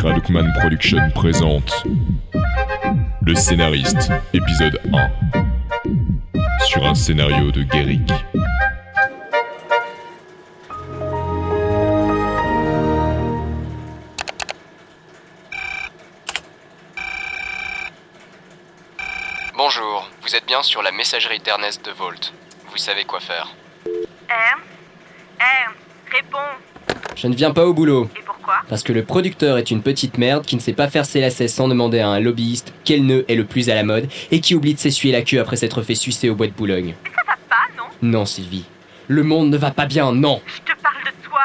Gradukman Production présente Le scénariste, épisode 1. Sur un scénario de Guéric. Bonjour, vous êtes bien sur la messagerie d'Ernest de Volt. Vous savez quoi faire. Ernst Ernst, réponds Je ne viens pas au boulot. Et pourquoi Parce que le producteur est une petite merde qui ne sait pas faire ses lacets sans demander à un lobbyiste quel nœud est le plus à la mode et qui oublie de s'essuyer la queue après s'être fait sucer au bois de Boulogne. Mais ça va pas, non Non, Sylvie. Le monde ne va pas bien, non Je te parle de toi.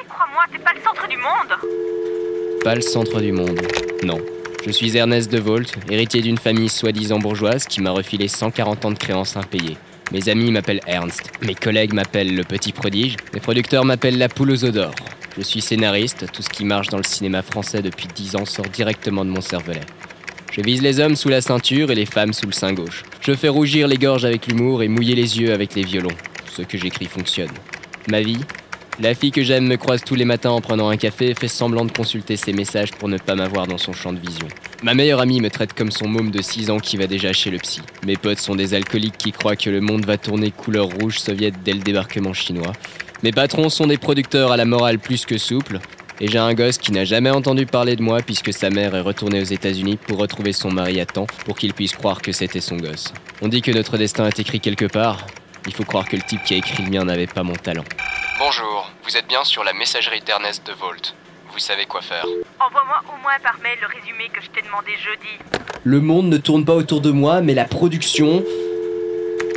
Et crois-moi, t'es pas le centre du monde. Pas le centre du monde. Non. Je suis Ernest de Volt, héritier d'une famille soi-disant bourgeoise qui m'a refilé 140 ans de créances impayées. Mes amis m'appellent Ernst, mes collègues m'appellent le petit prodige, mes producteurs m'appellent la poule aux œufs d'or. Je suis scénariste, tout ce qui marche dans le cinéma français depuis 10 ans sort directement de mon cervelet. Je vise les hommes sous la ceinture et les femmes sous le sein gauche. Je fais rougir les gorges avec l'humour et mouiller les yeux avec les violons. Ce que j'écris fonctionne. Ma vie La fille que j'aime me croise tous les matins en prenant un café et fait semblant de consulter ses messages pour ne pas m'avoir dans son champ de vision. Ma meilleure amie me traite comme son môme de 6 ans qui va déjà chez le psy. Mes potes sont des alcooliques qui croient que le monde va tourner couleur rouge soviète dès le débarquement chinois. Mes patrons sont des producteurs à la morale plus que souple. Et j'ai un gosse qui n'a jamais entendu parler de moi puisque sa mère est retournée aux États-Unis pour retrouver son mari à temps pour qu'il puisse croire que c'était son gosse. On dit que notre destin est écrit quelque part. Il faut croire que le type qui a écrit le mien n'avait pas mon talent. Bonjour, vous êtes bien sur la messagerie d'Ernest de Volt. Vous savez quoi faire. Envoie-moi au moins par mail le résumé que je t'ai demandé jeudi. Le monde ne tourne pas autour de moi, mais la production.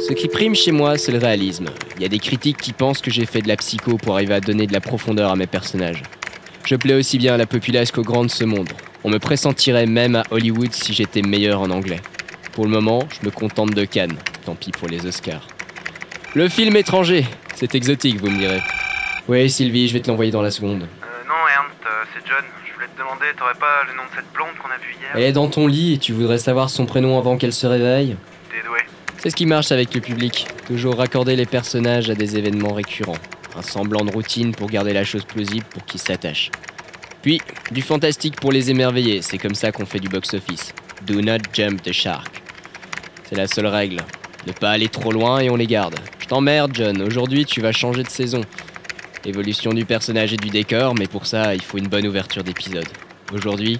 Ce qui prime chez moi, c'est le réalisme. Il y a des critiques qui pensent que j'ai fait de la psycho pour arriver à donner de la profondeur à mes personnages. Je plais aussi bien à la populace qu'au grand de ce monde. On me pressentirait même à Hollywood si j'étais meilleur en anglais. Pour le moment, je me contente de Cannes. Tant pis pour les Oscars. Le film étranger, c'est exotique, vous me direz. Oui, Sylvie, je vais te l'envoyer dans la seconde. Euh, non, Ernst, euh, c'est John. Je voulais te demander, t'aurais pas le nom de cette blonde qu'on a vue hier? Elle est dans ton lit et tu voudrais savoir son prénom avant qu'elle se réveille? T'es doué. C'est ce qui marche avec le public. Toujours raccorder les personnages à des événements récurrents. Un semblant de routine pour garder la chose plausible pour qu'ils s'attachent. Puis, du fantastique pour les émerveiller. C'est comme ça qu'on fait du box-office. Do not jump the shark. C'est la seule règle. Ne pas aller trop loin et on les garde. Je t'emmerde, John. Aujourd'hui, tu vas changer de saison. Évolution du personnage et du décor, mais pour ça, il faut une bonne ouverture d'épisode. Aujourd'hui,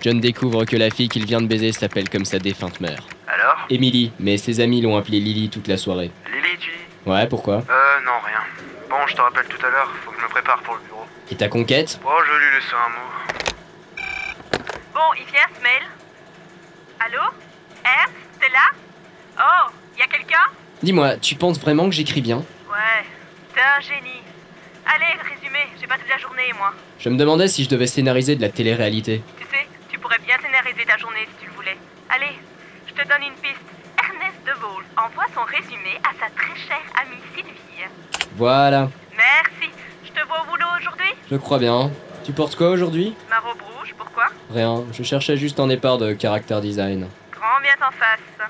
John découvre que la fille qu'il vient de baiser s'appelle comme sa défunte mère. Emily, mais ses amis l'ont appelée Lily toute la soirée. Lily, tu dis? Ouais, pourquoi? Euh, non, rien. Bon, je te rappelle tout à l'heure, faut que je me prépare pour le bureau. Et ta conquête? Oh, je vais lui laisser un mot. Bon, il vient ce mail. Allô? Ernst, t'es là? Oh, y a quelqu'un? Dis-moi, tu penses vraiment que j'écris bien? Ouais, t'es un génie. Allez, le résumé, j'ai pas toute la journée, moi. Je me demandais si je devais scénariser de la télé-réalité. Tu sais, tu pourrais bien scénariser ta journée si tu le voulais. Allez, je te donne une piste. Ernest de Vol envoie son résumé à sa très chère amie Sylvie. Voilà, Merci. Je te vois au boulot aujourd'hui? Je crois bien. Tu portes quoi aujourd'hui? Ma robe rouge, pourquoi? Rien, je cherchais juste un départ de character design. Grand bien t'en face.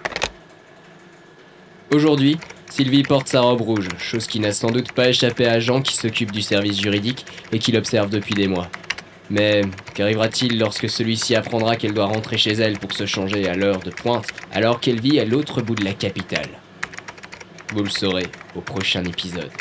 Aujourd'hui, Sylvie porte sa robe rouge, chose qui n'a sans doute pas échappé à Jean qui s'occupe du service juridique et qui l'observe depuis des mois. Mais qu'arrivera-t-il lorsque celui-ci apprendra qu'elle doit rentrer chez elle pour se changer à l'heure de pointe alors qu'elle vit à l'autre bout de la capitale? Vous le saurez au prochain épisode.